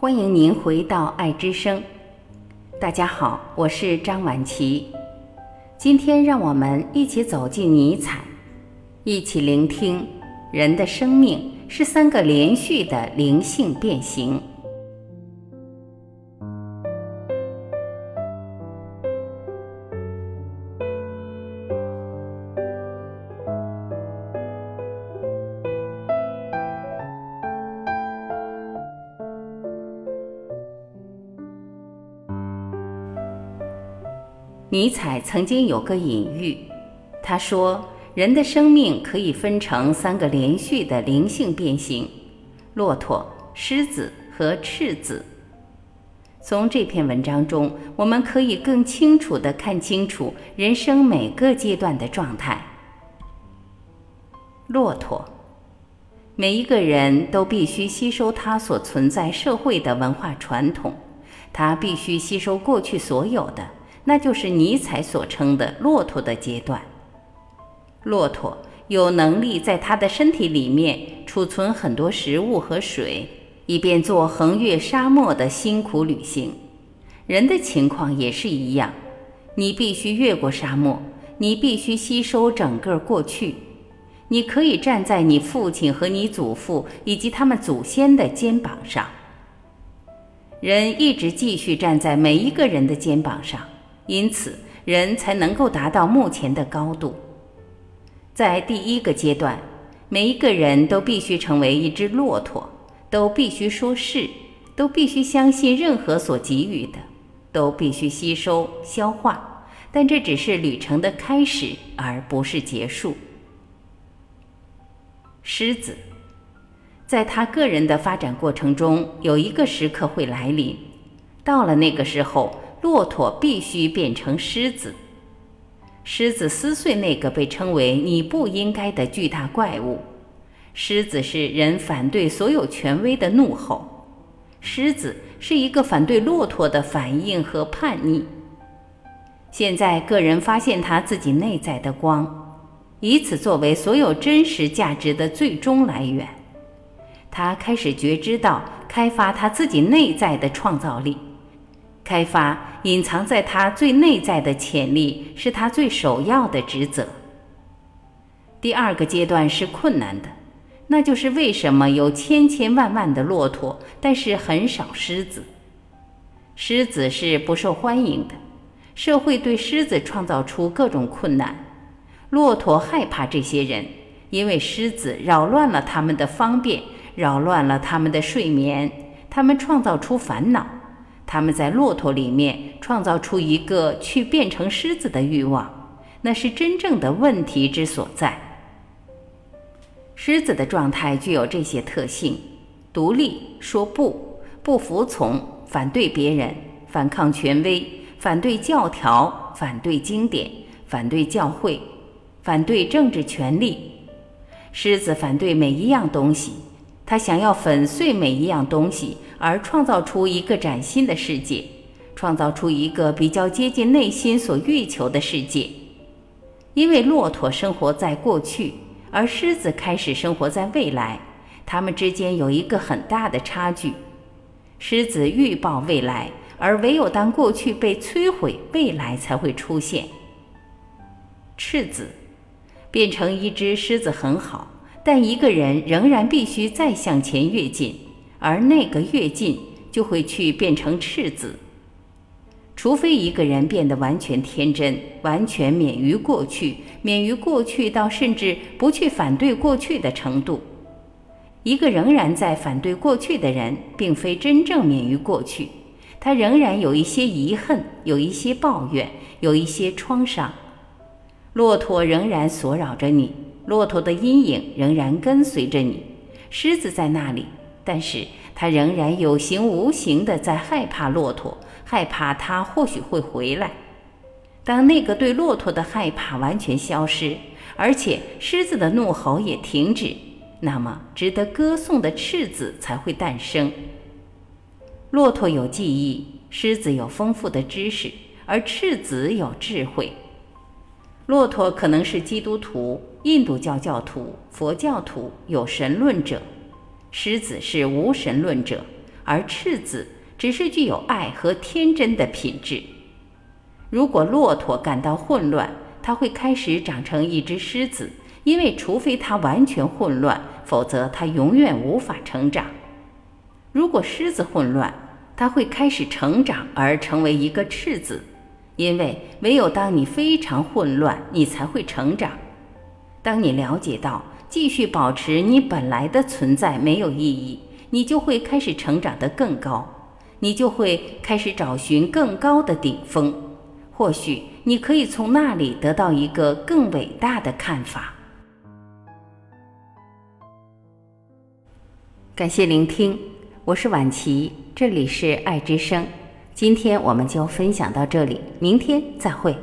欢迎您回到爱之声。大家好，我是张晚琪。今天让我们一起走进尼采，一起聆听人的生命是三个连续的灵性变形。尼采曾经有个隐喻，他说：“人的生命可以分成三个连续的灵性变形：骆驼、狮子和赤子。”从这篇文章中，我们可以更清楚地看清楚人生每个阶段的状态。骆驼，每一个人都必须吸收他所存在社会的文化传统，他必须吸收过去所有的。那就是尼采所称的骆驼的阶段。骆驼有能力在它的身体里面储存很多食物和水，以便做横越沙漠的辛苦旅行。人的情况也是一样，你必须越过沙漠，你必须吸收整个过去。你可以站在你父亲和你祖父以及他们祖先的肩膀上。人一直继续站在每一个人的肩膀上。因此，人才能够达到目前的高度。在第一个阶段，每一个人都必须成为一只骆驼，都必须说是，都必须相信任何所给予的，都必须吸收消化。但这只是旅程的开始，而不是结束。狮子，在他个人的发展过程中，有一个时刻会来临，到了那个时候。骆驼必须变成狮子，狮子撕碎那个被称为“你不应该”的巨大怪物。狮子是人反对所有权威的怒吼，狮子是一个反对骆驼的反应和叛逆。现在，个人发现他自己内在的光，以此作为所有真实价值的最终来源。他开始觉知到开发他自己内在的创造力。开发隐藏在他最内在的潜力是他最首要的职责。第二个阶段是困难的，那就是为什么有千千万万的骆驼，但是很少狮子。狮子是不受欢迎的，社会对狮子创造出各种困难。骆驼害怕这些人，因为狮子扰乱了他们的方便，扰乱了他们的睡眠，他们创造出烦恼。他们在骆驼里面创造出一个去变成狮子的欲望，那是真正的问题之所在。狮子的状态具有这些特性：独立、说不、不服从、反对别人、反抗权威、反对教条、反对经典、反对教会、反对政治权利。狮子反对每一样东西，他想要粉碎每一样东西。而创造出一个崭新的世界，创造出一个比较接近内心所欲求的世界。因为骆驼生活在过去，而狮子开始生活在未来，它们之间有一个很大的差距。狮子预报未来，而唯有当过去被摧毁，未来才会出现。赤子变成一只狮子很好，但一个人仍然必须再向前跃进。而那个越近，就会去变成赤子。除非一个人变得完全天真，完全免于过去，免于过去到甚至不去反对过去的程度。一个仍然在反对过去的人，并非真正免于过去，他仍然有一些遗恨，有一些抱怨，有一些创伤。骆驼仍然锁扰着你，骆驼的阴影仍然跟随着你，狮子在那里。但是他仍然有形无形的在害怕骆驼，害怕他或许会回来。当那个对骆驼的害怕完全消失，而且狮子的怒吼也停止，那么值得歌颂的赤子才会诞生。骆驼有记忆，狮子有丰富的知识，而赤子有智慧。骆驼可能是基督徒、印度教教徒、佛教徒、有神论者。狮子是无神论者，而赤子只是具有爱和天真的品质。如果骆驼感到混乱，它会开始长成一只狮子，因为除非它完全混乱，否则它永远无法成长。如果狮子混乱，它会开始成长而成为一个赤子，因为唯有当你非常混乱，你才会成长。当你了解到继续保持你本来的存在没有意义，你就会开始成长得更高，你就会开始找寻更高的顶峰。或许你可以从那里得到一个更伟大的看法。感谢聆听，我是婉琪，这里是爱之声。今天我们就分享到这里，明天再会。